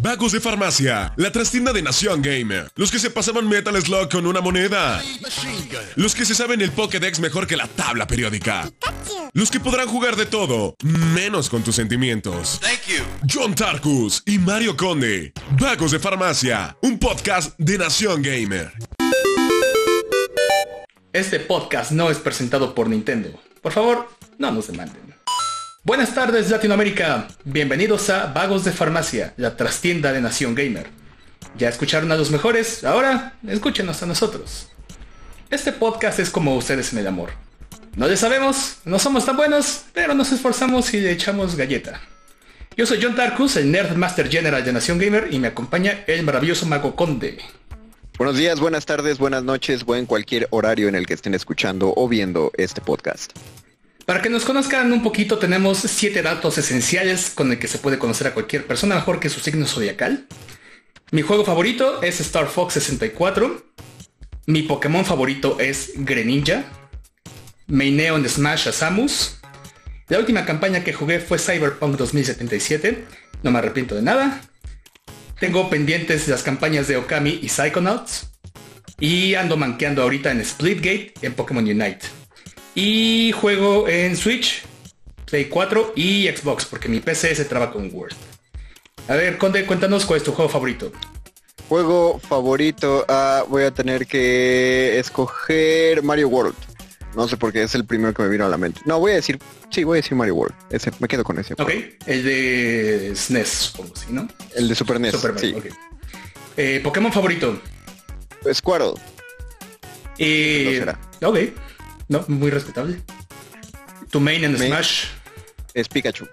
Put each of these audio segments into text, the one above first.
Vagos de farmacia, la trastienda de Nación Gamer, los que se pasaban Metal Slug con una moneda, los que se saben el Pokédex mejor que la tabla periódica, los que podrán jugar de todo, menos con tus sentimientos. John Tarkus y Mario Conde, Vagos de farmacia, un podcast de Nación Gamer. Este podcast no es presentado por Nintendo. Por favor, no nos demanden. Buenas tardes Latinoamérica, bienvenidos a Vagos de Farmacia, la trastienda de Nación Gamer. Ya escucharon a los mejores, ahora escúchenos a nosotros. Este podcast es como ustedes en el amor. No le sabemos, no somos tan buenos, pero nos esforzamos y le echamos galleta. Yo soy John Tarkus, el Nerd Master General de Nación Gamer, y me acompaña el maravilloso Mago Conde. Buenos días, buenas tardes, buenas noches, buen cualquier horario en el que estén escuchando o viendo este podcast. Para que nos conozcan un poquito, tenemos siete datos esenciales con el que se puede conocer a cualquier persona mejor que su signo zodiacal. Mi juego favorito es Star Fox 64. Mi Pokémon favorito es Greninja. Maineo en Smash a Samus. La última campaña que jugué fue Cyberpunk 2077. No me arrepiento de nada. Tengo pendientes las campañas de Okami y Psychonauts. Y ando manqueando ahorita en Splitgate en Pokémon Unite. Y juego en Switch, Play 4 y Xbox, porque mi PC se traba con Word. A ver, Conde, cuéntanos cuál es tu juego favorito. Juego favorito, ah, voy a tener que escoger Mario World. No sé por qué es el primero que me vino a la mente. No, voy a decir, sí, voy a decir Mario World. Ese, me quedo con ese. Ok, el de SNES, supongo, ¿sí, no? El de Super NES, sí. Eh, Pokémon favorito. Squirtle. Eh, Ok. No, muy respetable. Tu main en Smash. Es Pikachu.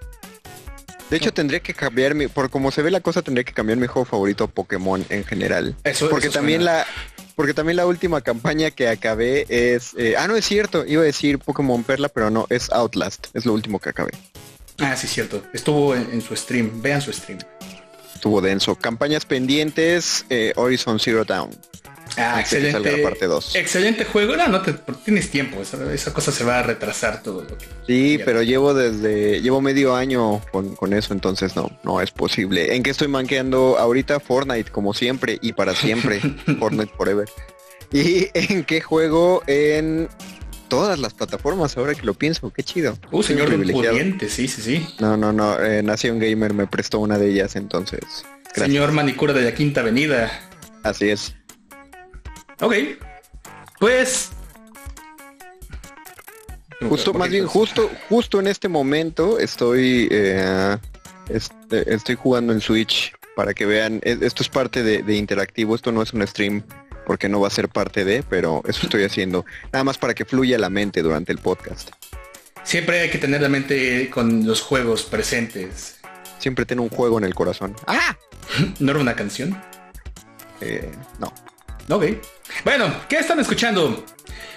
De hecho, tendría que cambiar mi, por como se ve la cosa, tendría que cambiar mi juego favorito Pokémon en general. Eso, porque también la, porque también la última campaña que acabé es, eh, ah, no es cierto, iba a decir Pokémon Perla, pero no, es Outlast, es lo último que acabé. Ah, sí, cierto. Estuvo en, su stream, vean su stream. Estuvo denso. Campañas pendientes, eh, Horizon Zero Dawn. Ah, excelente. parte Excelente juego. No, no te, tienes tiempo. Esa, cosa se va a retrasar todo lo que. Sí, pero llevo desde. Llevo medio año con, eso, entonces no, no es posible. ¿En qué estoy manqueando ahorita? Fortnite, como siempre y para siempre. Fortnite Forever. ¿Y en qué juego? En todas las plataformas, ahora que lo pienso, qué chido. Uh, señor pudiente, sí, sí, sí. No, no, no. Eh, Nación Gamer me prestó una de ellas, entonces. Señor Manicura de la Quinta Avenida. Así es. Ok. Pues. Justo, más bien, justo, justo en este momento estoy, eh, este, estoy jugando en Switch para que vean. E, esto es parte de, interactivo. Esto no es un stream porque no va a ser parte de, pero eso estoy haciendo. Nada más para que fluya la mente durante el podcast. Siempre hay que tener la mente con los juegos presentes. Siempre tiene un juego en el corazón. ¡Ah! ¿No era una canción? Eh, no. Ok. Bueno, ¿qué están escuchando?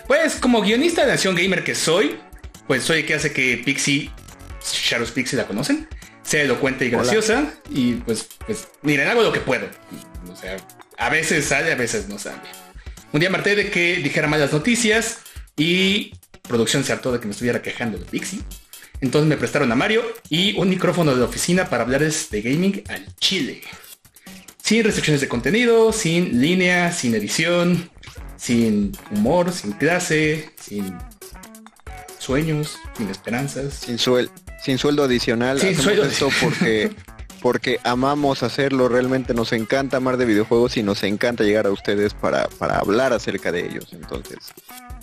Pues como guionista de Nación Gamer que soy, pues soy el que hace que Pixie, Shadows Pixie la conocen, sea elocuente y graciosa. Y pues, pues, miren, hago lo que puedo. O sea, a veces sale, a veces no sale. Un día marté de que dijera malas noticias y producción se hartó de que me estuviera quejando de Pixie. Entonces me prestaron a Mario y un micrófono de oficina para hablarles de gaming al chile sin restricciones de contenido, sin línea, sin edición, sin humor, sin clase, sin sueños, sin esperanzas. Sin, sin sueldo adicional. Sin sueldo esto porque, porque amamos hacerlo, realmente nos encanta amar de videojuegos y nos encanta llegar a ustedes para, para hablar acerca de ellos. Entonces,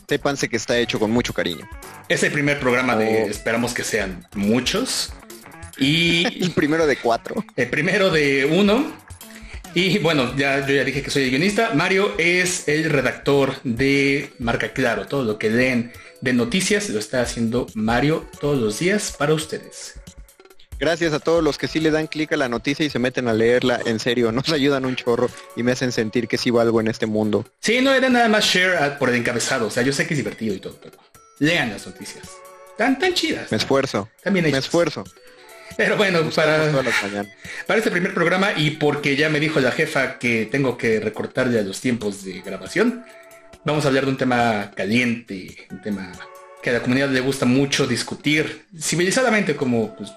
sépanse que está hecho con mucho cariño. Es el primer programa de, oh. esperamos que sean muchos. Y el primero de cuatro. El primero de uno. Y bueno, ya yo ya dije que soy el guionista. Mario es el redactor de Marca Claro. Todo lo que leen de noticias lo está haciendo Mario todos los días para ustedes. Gracias a todos los que sí le dan clic a la noticia y se meten a leerla. En serio, nos ayudan un chorro y me hacen sentir que sí valgo en este mundo. Sí, no era nada más share por el encabezado. O sea, yo sé que es divertido y todo, pero lean las noticias. Tan, tan chidas. Me esfuerzo. También Me esfuerzo. Pero bueno, para, para este primer programa y porque ya me dijo la jefa que tengo que recortar ya los tiempos de grabación, vamos a hablar de un tema caliente, un tema que a la comunidad le gusta mucho discutir civilizadamente como pues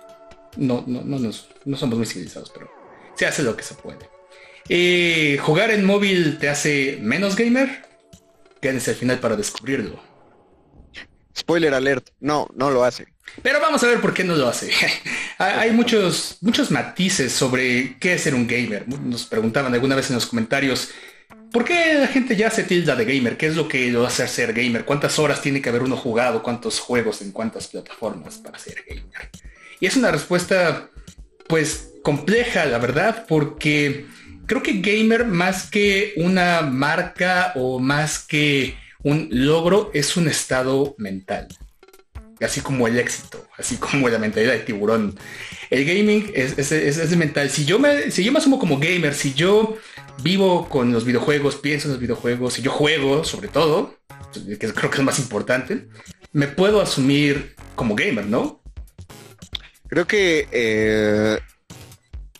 no, no, no, no somos muy civilizados, pero se hace lo que se puede. Eh, ¿Jugar en móvil te hace menos gamer? Quédense al final para descubrirlo. Spoiler alert, no, no lo hace. Pero vamos a ver por qué no lo hace. Hay muchos, muchos matices sobre qué es ser un gamer. Nos preguntaban alguna vez en los comentarios, ¿por qué la gente ya se tilda de gamer? ¿Qué es lo que lo hace ser gamer? ¿Cuántas horas tiene que haber uno jugado? ¿Cuántos juegos en cuántas plataformas para ser gamer? Y es una respuesta, pues, compleja, la verdad, porque creo que gamer más que una marca o más que un logro es un estado mental. Así como el éxito, así como la mentalidad de tiburón. El gaming es, mental. Si yo, me, si yo me asumo como gamer, si yo vivo con los videojuegos, pienso en los videojuegos, si yo juego sobre todo, que creo que es más importante, me puedo asumir como gamer, ¿no? Creo que eh,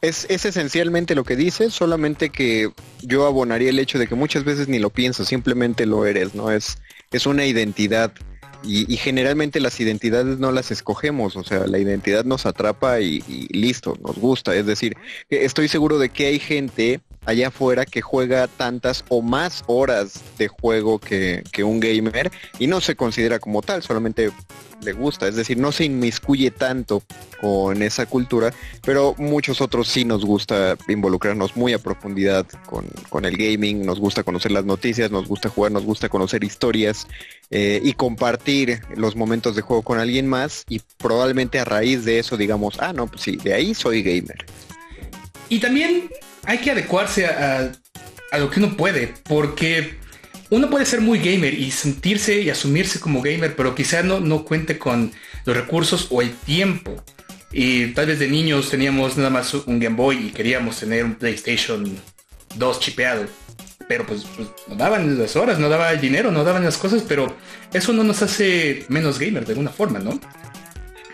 es, esencialmente lo que dices, solamente que yo abonaría el hecho de que muchas veces ni lo piensas, simplemente lo eres, ¿no? Es, es una identidad y, generalmente las identidades no las escogemos, o sea, la identidad nos atrapa y, listo, nos gusta. Es decir, estoy seguro de que hay gente allá afuera que juega tantas o más horas de juego que, que un gamer y no se considera como tal, solamente le gusta, es decir, no se inmiscuye tanto con esa cultura, pero muchos otros sí nos gusta involucrarnos muy a profundidad con, el gaming, nos gusta conocer las noticias, nos gusta jugar, nos gusta conocer historias eh, y compartir los momentos de juego con alguien más y probablemente a raíz de eso digamos, ah, no, pues sí, de ahí soy gamer. Y también hay que adecuarse a, a lo que uno puede, porque uno puede ser muy gamer y sentirse y asumirse como gamer, pero quizá no, no cuente con los recursos o el tiempo. Y tal vez de niños teníamos nada más un Game Boy y queríamos tener un PlayStation 2 chipeado. Pero pues, pues, no daban las horas, no daba el dinero, no daban las cosas, pero eso no nos hace menos gamer de alguna forma, ¿no?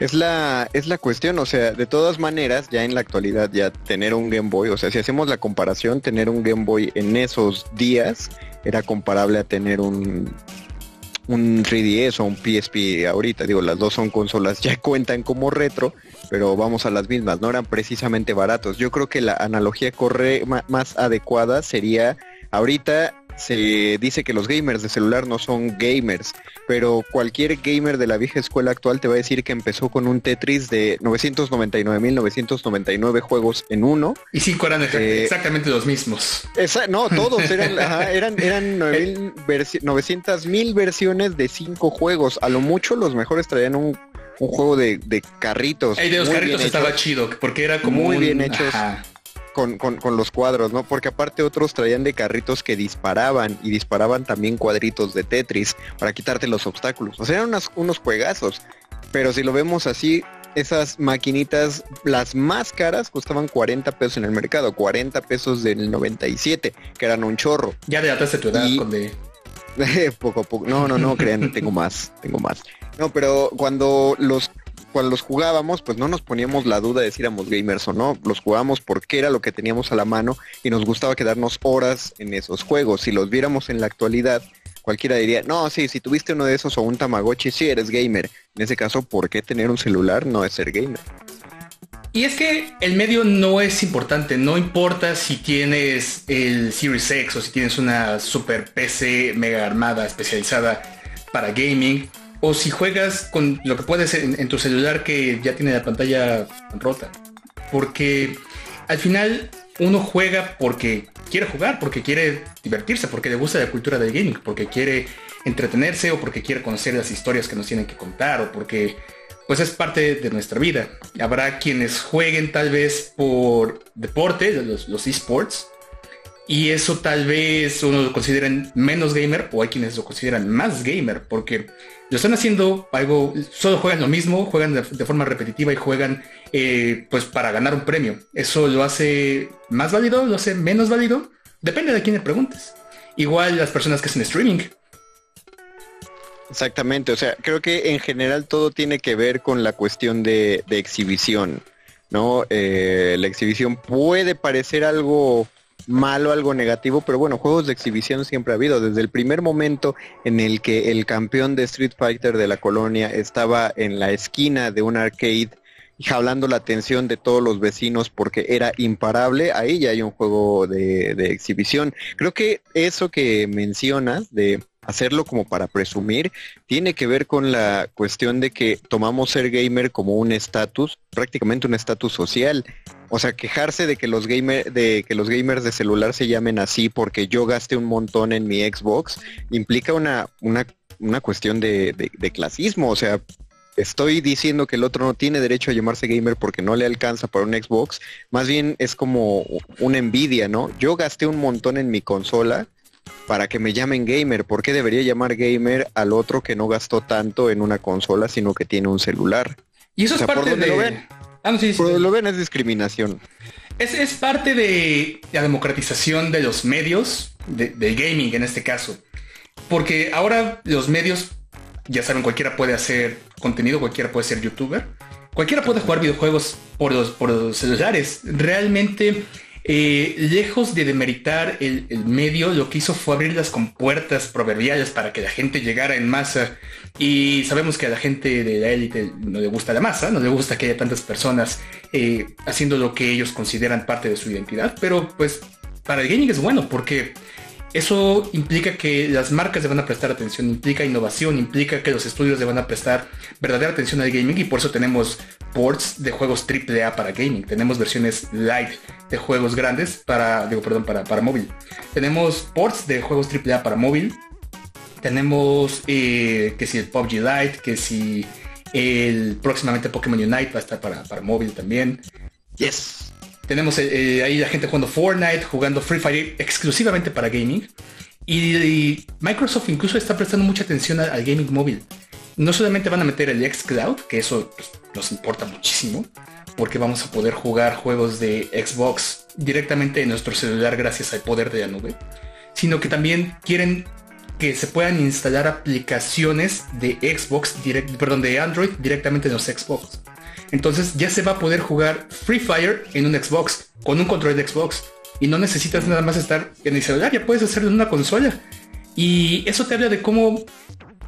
Es la, es la cuestión, o sea, de todas maneras, ya en la actualidad, ya tener un Game Boy, o sea, si hacemos la comparación, tener un Game Boy en esos días era comparable a tener un, un 3DS o un PSP ahorita. Digo, las dos son consolas, ya cuentan como retro, pero vamos a las mismas, no eran precisamente baratos. Yo creo que la analogía corre más adecuada sería ahorita se dice que los gamers de celular no son gamers, pero cualquier gamer de la vieja escuela actual te va a decir que empezó con un Tetris de 999.999 juegos en uno. Y cinco eran eh, exactamente los mismos. no, todos eran, eran, eran 900 mil versiones de cinco juegos. A lo mucho los mejores traían un, juego de, carritos. El de los carritos estaba chido, porque era como muy bien hechos con, con, los cuadros, ¿no? Porque aparte otros traían de carritos que disparaban y disparaban también cuadritos de Tetris para quitarte los obstáculos. O sea, eran unos juegazos. Pero si lo vemos así, esas maquinitas, las más caras, costaban 40 pesos en el mercado, 40 pesos del 97, que eran un chorro. Ya de tu edad con de... poco a poco. No, no, no, crean, tengo más, tengo más. No, pero cuando los cuando los jugábamos, pues no nos poníamos la duda de si éramos gamers o no. Los jugábamos porque era lo que teníamos a la mano y nos gustaba quedarnos horas en esos juegos. Si los viéramos en la actualidad, cualquiera diría, no, sí, si tuviste uno de esos o un Tamagotchi, sí eres gamer. En ese caso, ¿por qué tener un celular no es ser gamer? Y es que el medio no es importante, no importa si tienes el Series X o si tienes una super PC mega armada especializada para gaming o si juegas con lo que puedes en, tu celular que ya tiene la pantalla rota. Porque al final uno juega porque quiere jugar, porque quiere divertirse, porque le gusta la cultura del gaming, porque quiere entretenerse o porque quiere conocer las historias que nos tienen que contar o porque pues es parte de nuestra vida. Habrá quienes jueguen tal vez por deporte, los, los esports, y eso tal vez uno lo consideren menos gamer o hay quienes lo consideran más gamer porque lo están haciendo algo, solo juegan lo mismo, juegan de, forma repetitiva y juegan eh, pues para ganar un premio. Eso lo hace más válido, lo hace menos válido, depende de quién le preguntes. Igual las personas que hacen streaming. Exactamente, o sea, creo que en general todo tiene que ver con la cuestión de, exhibición, ¿no? Eh, la exhibición puede parecer algo malo, algo negativo, pero bueno, juegos de exhibición siempre ha habido. Desde el primer momento en el que el campeón de Street Fighter de la colonia estaba en la esquina de un arcade jalando la atención de todos los vecinos porque era imparable, ahí ya hay un juego de, de exhibición. Creo que eso que mencionas de hacerlo como para presumir, tiene que ver con la cuestión de que tomamos ser gamer como un estatus, prácticamente un estatus social. O sea, quejarse de que los gamer, de que los gamers de celular se llamen así porque yo gasté un montón en mi Xbox, implica una, una, una cuestión de, de clasismo. O sea, estoy diciendo que el otro no tiene derecho a llamarse gamer porque no le alcanza para un Xbox, más bien es como una envidia, ¿no? Yo gasté un montón en mi consola para que me llamen gamer. ¿Por qué debería llamar gamer al otro que no gastó tanto en una consola, sino que tiene un celular? Y eso es parte de... Lo ven, ah, sí, lo ven es discriminación. Es, es parte de la democratización de los medios, de, gaming en este caso. Porque ahora los medios, ya saben, cualquiera puede hacer contenido, cualquiera puede ser youtuber, cualquiera puede jugar videojuegos por los, por los celulares. Realmente eh, lejos de demeritar el, medio, lo que hizo fue abrir las compuertas proverbiales para que la gente llegara en masa. Y sabemos que a la gente de la élite no le gusta la masa, no le gusta que haya tantas personas eh, haciendo lo que ellos consideran parte de su identidad. Pero pues para el gaming es bueno porque eso implica que las marcas le van a prestar atención, implica innovación, implica que los estudios le van a prestar verdadera atención al gaming y por eso tenemos ports de juegos AAA para gaming, tenemos versiones light de juegos grandes para, digo, perdón, para, para móvil. Tenemos ports de juegos AAA para móvil, tenemos eh, que si el PUBG Lite, que si el próximamente Pokémon Unite va a estar para, para móvil también. Yes. Tenemos eh, ahí la gente jugando Fortnite, jugando Free Fire exclusivamente para gaming. Y, Microsoft incluso está prestando mucha atención al, gaming móvil. No solamente van a meter el xCloud, que eso pues, nos importa muchísimo, porque vamos a poder jugar juegos de Xbox directamente en nuestro celular gracias al poder de la nube, sino que también quieren que se puedan instalar aplicaciones de Xbox, perdón, de Android directamente en los Xbox. Entonces ya se va a poder jugar Free Fire en un Xbox, con un control de Xbox. Y no necesitas nada más estar en el celular, ya puedes hacerlo en una consola. Y eso te habla de cómo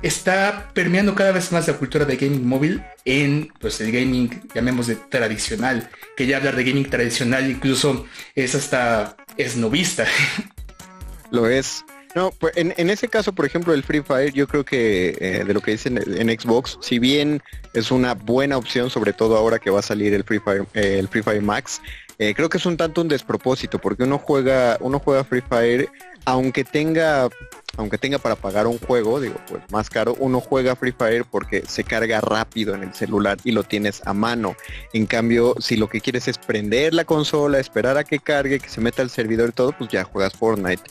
está permeando cada vez más la cultura de gaming móvil en pues el gaming, llamemos de tradicional, que ya hablar de gaming tradicional incluso es hasta esnovista. Lo es. No, pues en, ese caso, por ejemplo, el Free Fire, yo creo que eh, de lo que dicen en, Xbox, si bien es una buena opción, sobre todo ahora que va a salir el Free Fire, eh, el Free Fire Max, eh, creo que es un tanto un despropósito, porque uno juega, uno juega Free Fire, aunque tenga, aunque tenga para pagar un juego, digo, pues más caro, uno juega Free Fire porque se carga rápido en el celular y lo tienes a mano. En cambio, si lo que quieres es prender la consola, esperar a que cargue, que se meta el servidor y todo, pues ya juegas Fortnite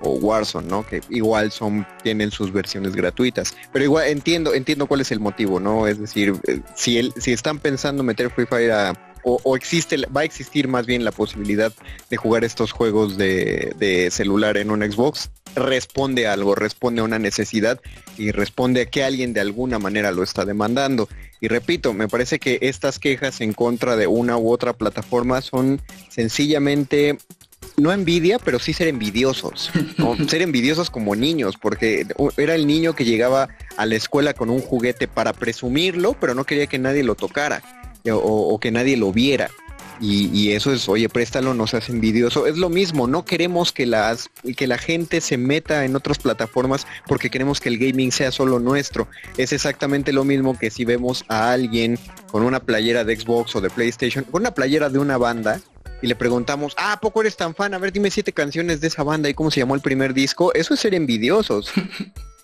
o Warzone, ¿no? Que igual son, tienen sus versiones gratuitas. Pero igual entiendo, entiendo cuál es el motivo, ¿no? Es decir, eh, si, el, si están pensando meter Free Fire o, existe, va a existir más bien la posibilidad de jugar estos juegos de, de, celular en un Xbox, responde a algo, responde a una necesidad y responde a que alguien de alguna manera lo está demandando. Y repito, me parece que estas quejas en contra de una u otra plataforma son sencillamente no envidia, pero sí ser envidiosos. ser envidiosos como niños, porque era el niño que llegaba a la escuela con un juguete para presumirlo, pero no quería que nadie lo tocara o, que nadie lo viera. Y, eso es, oye, préstalo, no seas envidioso. Es lo mismo, no queremos que, las, que la gente se meta en otras plataformas porque queremos que el gaming sea solo nuestro. Es exactamente lo mismo que si vemos a alguien con una playera de Xbox o de PlayStation, con una playera de una banda, y le preguntamos, ah, ¿a poco eres tan fan? A ver, dime siete canciones de esa banda y cómo se llamó el primer disco. Eso es ser envidiosos.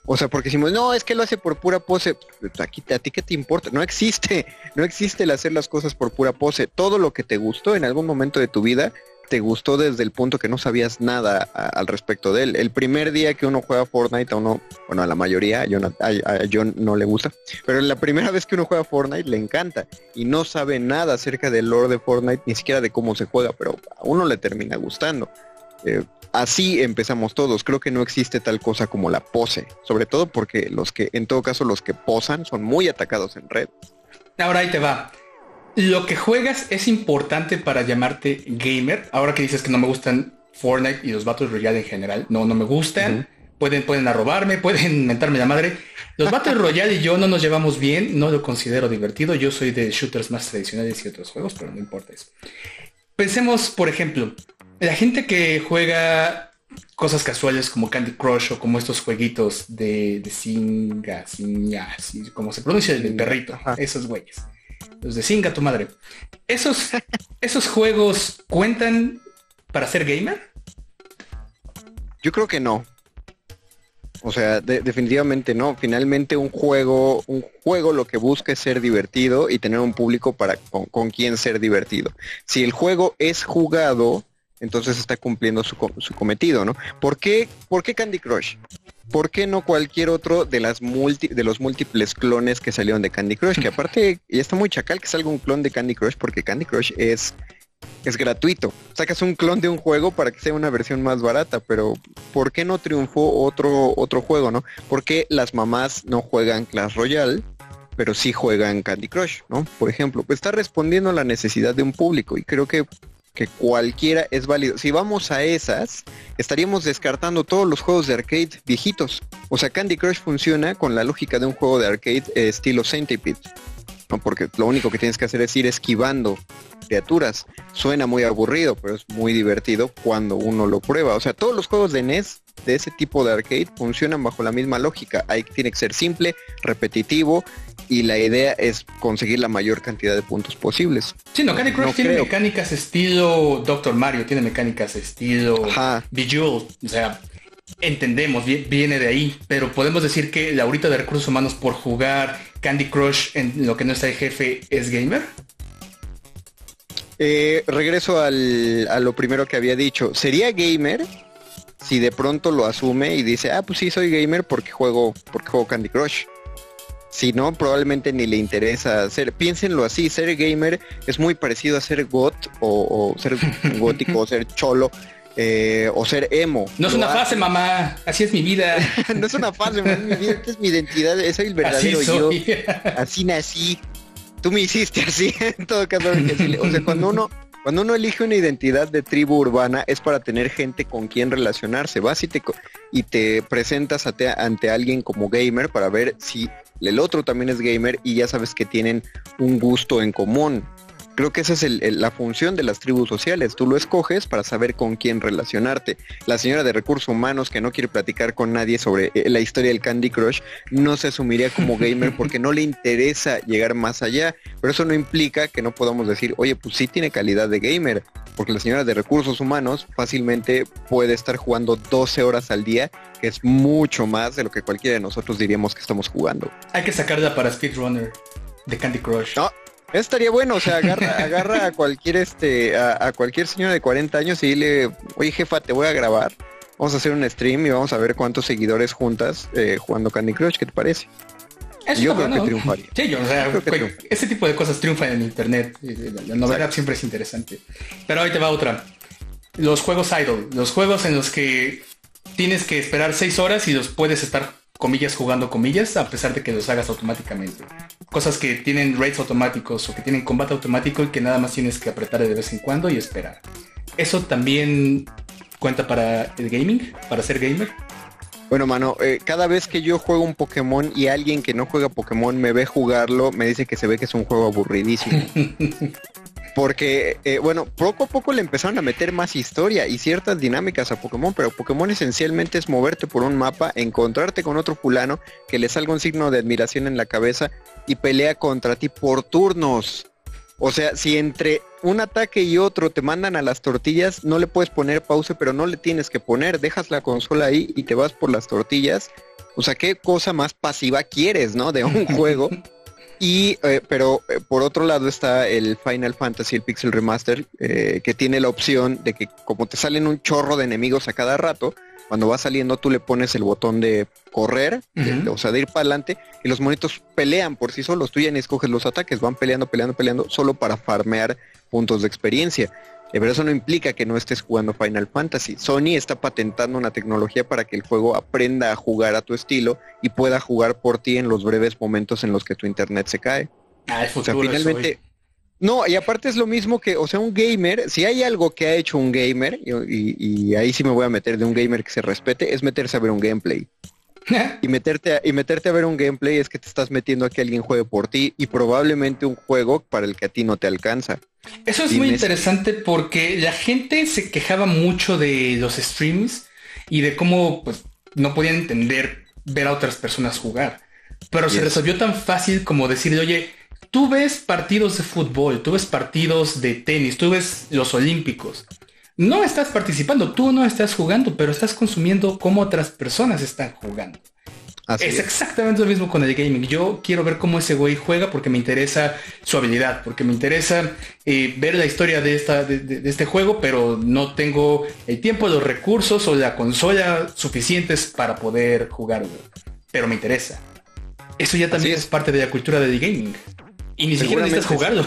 O sea, porque decimos, no, es que lo hace por pura pose. Aquí, ¿A ti qué te importa? No existe, no existe el hacer las cosas por pura pose. Todo lo que te gustó en algún momento de tu vida te gustó desde el punto que no sabías nada al respecto de él. El primer día que uno juega Fortnite a uno, bueno, a la mayoría, yo a, John no le gusta, pero la primera vez que uno juega Fortnite le encanta y no sabe nada acerca del lore de Fortnite, ni siquiera de cómo se juega, pero a uno le termina gustando. Eh, así empezamos todos. Creo que no existe tal cosa como la pose, sobre todo porque los que, en todo caso, los que posan son muy atacados en red. Ahora ahí te va lo que juegas es importante para llamarte gamer. Ahora que dices que no me gustan Fortnite y los Battle Royale en general, no, no me gustan. Pueden, pueden arrobarme, pueden mentarme la madre. Los Battle Royale y yo no nos llevamos bien, no lo considero divertido. Yo soy de shooters más tradicionales y otros juegos, pero no importa eso. Pensemos, por ejemplo, la gente que juega cosas casuales como Candy Crush o como estos jueguitos de, de Singa, Singa, como se pronuncia el perrito, esos güeyes. Los de Singa, tu madre. ¿Esos, ¿Esos juegos cuentan para ser gamer? Yo creo que no. O sea, definitivamente no. Finalmente un juego, un juego lo que busca es ser divertido y tener un público para con, quien ser divertido. Si el juego es jugado, entonces está cumpliendo su, cometido, ¿no? ¿Por qué, ¿Por qué Candy Crush? ¿Por qué no cualquier otro de las de los múltiples clones que salieron de Candy Crush? Que aparte ya está muy chacal que salga un clon de Candy Crush porque Candy Crush es es gratuito. Sacas un clon de un juego para que sea una versión más barata, pero ¿por qué no triunfó otro, otro juego, no? ¿Por qué las mamás no juegan Clash Royale, pero sí juegan Candy Crush, no? Por ejemplo, pues está respondiendo a la necesidad de un público y creo que, que cualquiera es válido. Si vamos a esas, estaríamos descartando todos los juegos de arcade viejitos. O sea, Candy Crush funciona con la lógica de un juego de arcade eh, estilo Centipede. ¿no? Porque lo único que tienes que hacer es ir esquivando criaturas. Suena muy aburrido, pero es muy divertido cuando uno lo prueba. O sea, todos los juegos de NES de ese tipo de arcade funcionan bajo la misma lógica. Hay, tiene que ser simple, repetitivo y la idea es conseguir la mayor cantidad de puntos posibles. Sí, no, Candy Crush tiene mecánicas estilo Doctor Mario, tiene mecánicas estilo Bejeweled, o sea, entendemos, viene de ahí, pero podemos decir que la ahorita de recursos humanos por jugar Candy Crush en lo que no está el jefe es gamer. Eh, regreso al, a lo primero que había dicho. ¿Sería gamer si de pronto lo asume y dice, ah, pues sí, soy gamer porque juego, porque juego Candy Crush? Si no, probablemente ni le interesa ser. Piénsenlo así, ser gamer es muy parecido a ser got o, ser gótico o ser cholo. Eh, o ser emo. No es una fase, mamá. Así es mi vida. no es una fase, es mi vida, es mi identidad, es el verdadero yo. Así nací tú me hiciste así, en todo caso. O sea, cuando uno, cuando uno elige una identidad de tribu urbana es para tener gente con quien relacionarse. Vas y te, y te presentas ante alguien como gamer para ver si el otro también es gamer y ya sabes que tienen un gusto en común. Creo que esa es la función de las tribus sociales. Tú lo escoges para saber con quién relacionarte. La señora de recursos humanos que no quiere platicar con nadie sobre eh, la historia del Candy Crush no se asumiría como gamer porque no le interesa llegar más allá. Pero eso no implica que no podamos decir, oye, pues sí tiene calidad de gamer. Porque la señora de recursos humanos fácilmente puede estar jugando 12 horas al día, que es mucho más de lo que cualquiera de nosotros diríamos que estamos jugando. Hay que sacarla para Speedrunner de Candy Crush. No, Estaría bueno, o sea, agarra, agarra a cualquier este, a, cualquier señor de 40 años y dile, oye jefa, te voy a grabar. Vamos a hacer un stream y vamos a ver cuántos seguidores juntas eh, jugando Candy Crush, ¿qué te parece? yo creo que triunfaría. Sí, yo, o sea, ese tipo de cosas triunfan en internet. La, novedad siempre es interesante. Pero ahí te va otra. Los juegos idle, los juegos en los que tienes que esperar 6 horas y los puedes estar comillas jugando comillas, a pesar de que los hagas automáticamente. Cosas que tienen raids automáticos o que tienen combate automático y que nada más tienes que apretar de vez en cuando y esperar. Eso también cuenta para el gaming, para ser gamer. Bueno, mano, eh, cada vez que yo juego un Pokémon y alguien que no juega Pokémon me ve jugarlo, me dice que se ve que es un juego aburridísimo. Porque, eh, bueno, poco a poco le empezaron a meter más historia y ciertas dinámicas a Pokémon, pero Pokémon esencialmente es moverte por un mapa, encontrarte con otro fulano que le salga un signo de admiración en la cabeza y pelea contra ti por turnos. O sea, si entre un ataque y otro te mandan a las tortillas, no le puedes poner pausa, pero no le tienes que poner, dejas la consola ahí y te vas por las tortillas. O sea, ¿qué cosa más pasiva quieres, no? De un juego y, eh, pero eh, por otro lado está el Final Fantasy, el Pixel Remaster, eh, que tiene la opción de que como te salen un chorro de enemigos a cada rato, cuando va saliendo tú le pones el botón de correr, o sea, de ir para adelante, y los monitos pelean por sí solos, tú ya ni escoges los ataques, van peleando, peleando, peleando, solo para farmear puntos de experiencia. Eh, pero eso no implica que no estés jugando Final Fantasy. Sony está patentando una tecnología para que el juego aprenda a jugar a tu estilo y pueda jugar por ti en los breves momentos en los que tu internet se cae. Ah, o sea, finalmente, No, y aparte es lo mismo que, o sea, un gamer, si hay algo que ha hecho un gamer, y, y, ahí sí me voy a meter de un gamer que se respete, es meterse a ver un gameplay. y meterte a, y meterte a ver un gameplay es que te estás metiendo a que alguien juegue por ti y probablemente un juego para el que a ti no te alcanza. Eso es muy interesante porque la gente se quejaba mucho de los streams y de cómo pues no podían entender ver a otras personas jugar. Pero se resolvió tan fácil como decirle, oye, tú ves partidos de fútbol, tú ves partidos de tenis, tú ves los olímpicos. No estás participando, tú no estás jugando, pero estás consumiendo cómo otras personas están jugando. Es, exactamente lo mismo con el gaming. Yo quiero ver cómo ese güey juega porque me interesa su habilidad, porque me interesa eh, ver la historia de, esta, de, este juego, pero no tengo el tiempo, los recursos o la consola suficientes para poder jugarlo. Pero me interesa. Eso ya también es. parte de la cultura del gaming. Y ni siquiera necesitas jugarlo.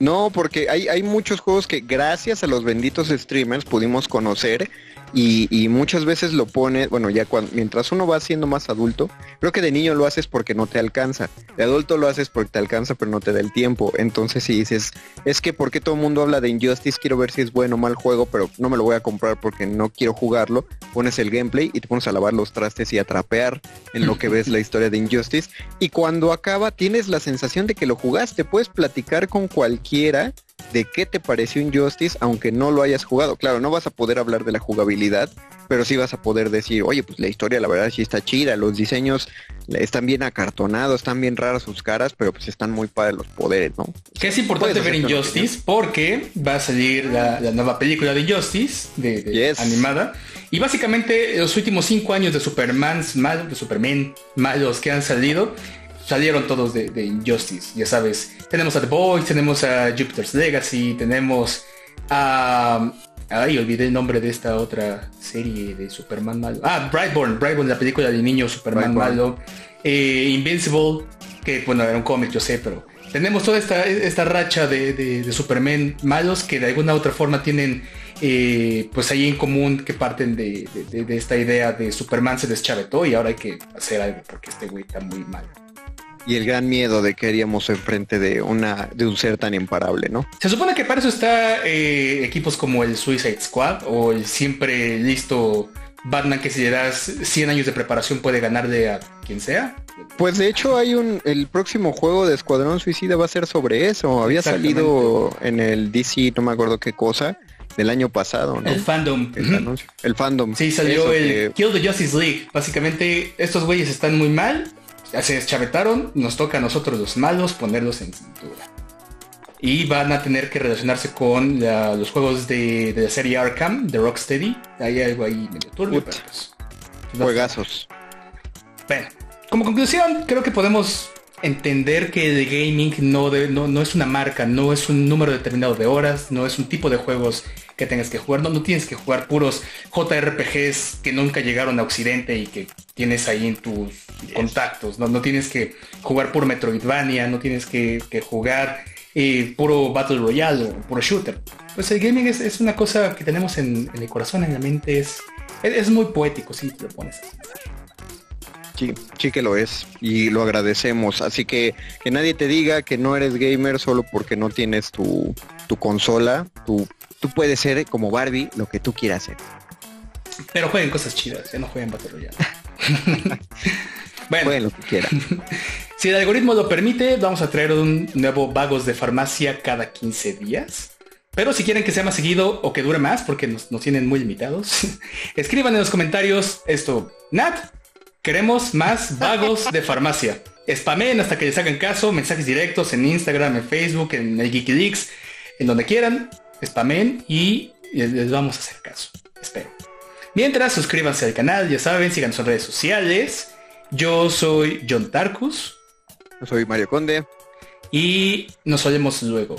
No, porque hay, hay muchos juegos que gracias a los benditos streamers pudimos conocer y, muchas veces lo pone, bueno, ya cuando, mientras uno va siendo más adulto, creo que de niño lo haces porque no te alcanza, de adulto lo haces porque te alcanza pero no te da el tiempo, entonces si dices, es que porque todo el mundo habla de Injustice, quiero ver si es bueno o mal juego, pero no me lo voy a comprar porque no quiero jugarlo, pones el gameplay y te pones a lavar los trastes y a trapear en lo que ves la historia de Injustice. Y cuando acaba tienes la sensación de que lo jugaste, puedes platicar con cualquiera de qué te pareció Injustice, aunque no lo hayas jugado. Claro, no vas a poder hablar de la jugabilidad, pero sí vas a poder decir, oye, pues la historia la verdad sí está chida, los diseños están bien acartonados, están bien raras sus caras, pero pues están muy padres los poderes, ¿no? Que es importante ver Injustice porque va a salir la, nueva película de Injustice, de, animada, y básicamente los últimos cinco años de Superman, de Superman malos que han salido, salieron todos de, Injustice, ya sabes. Tenemos a The Boys, tenemos a Jupiter's Legacy, tenemos a... Ay, olvidé el nombre de esta otra serie de Superman malo. Ah, Brightborn, Brightborn, la película del niño Superman malo. Eh, Invincible, que bueno, era un cómic, yo sé, pero tenemos toda esta, esta racha de, Superman malos que de alguna u otra forma tienen eh, pues ahí en común que parten de, de, esta idea de Superman se deschavetó y ahora hay que hacer algo porque este güey está muy mal y el gran miedo de que haríamos enfrente de una de un ser tan imparable, ¿no? Se supone que para eso está eh, equipos como el Suicide Squad o el siempre listo Batman que si le das 100 años de preparación puede ganarle a quien sea. Pues de hecho hay un el próximo juego de Escuadrón Suicida va a ser sobre eso. Había salido en el DC, no me acuerdo qué cosa del año pasado, ¿no? El fandom. El, fandom. Sí, salió el Kill the Justice League. Básicamente, estos güeyes están muy mal se deschavetaron, nos toca a nosotros los malos ponerlos en cintura. Y van a tener que relacionarse con los juegos de, la serie Arkham, de Rocksteady. Hay algo ahí medio turbio, pero pues, Juegazos. Bueno, como conclusión, creo que podemos entender que el gaming no, no, no, es una marca, no es un número determinado de horas, no es un tipo de juegos que tengas que jugar, no, no tienes que jugar puros JRPGs que nunca llegaron a Occidente y que tienes ahí en tus contactos, no, no tienes que jugar puro Metroidvania, no tienes que, jugar eh, puro Battle Royale o puro shooter. Pues el gaming es, una cosa que tenemos en, el corazón, en la mente, es, es, muy poético si te lo pones Sí, sí que lo es y lo agradecemos. Así que que nadie te diga que no eres gamer solo porque no tienes tu, consola. tú puedes ser como Barbie lo que tú quieras ser. Pero jueguen cosas chidas, ya no jueguen Battle Royale. bueno, lo que si el algoritmo lo permite, vamos a traer un nuevo Vagos de Farmacia cada 15 días. Pero si quieren que sea más seguido o que dure más, porque nos, nos tienen muy limitados, escriban en los comentarios esto. Nat, Queremos más vagos de farmacia. Spamen hasta que les hagan caso, mensajes directos en Instagram, en Facebook, en el Geeky en donde quieran. Spamen y les vamos a hacer caso. Espero. Mientras, suscríbanse al canal, ya saben, sigan sus redes sociales. Yo soy John Tarkus. Yo soy Mario Conde. Y nos oímos luego.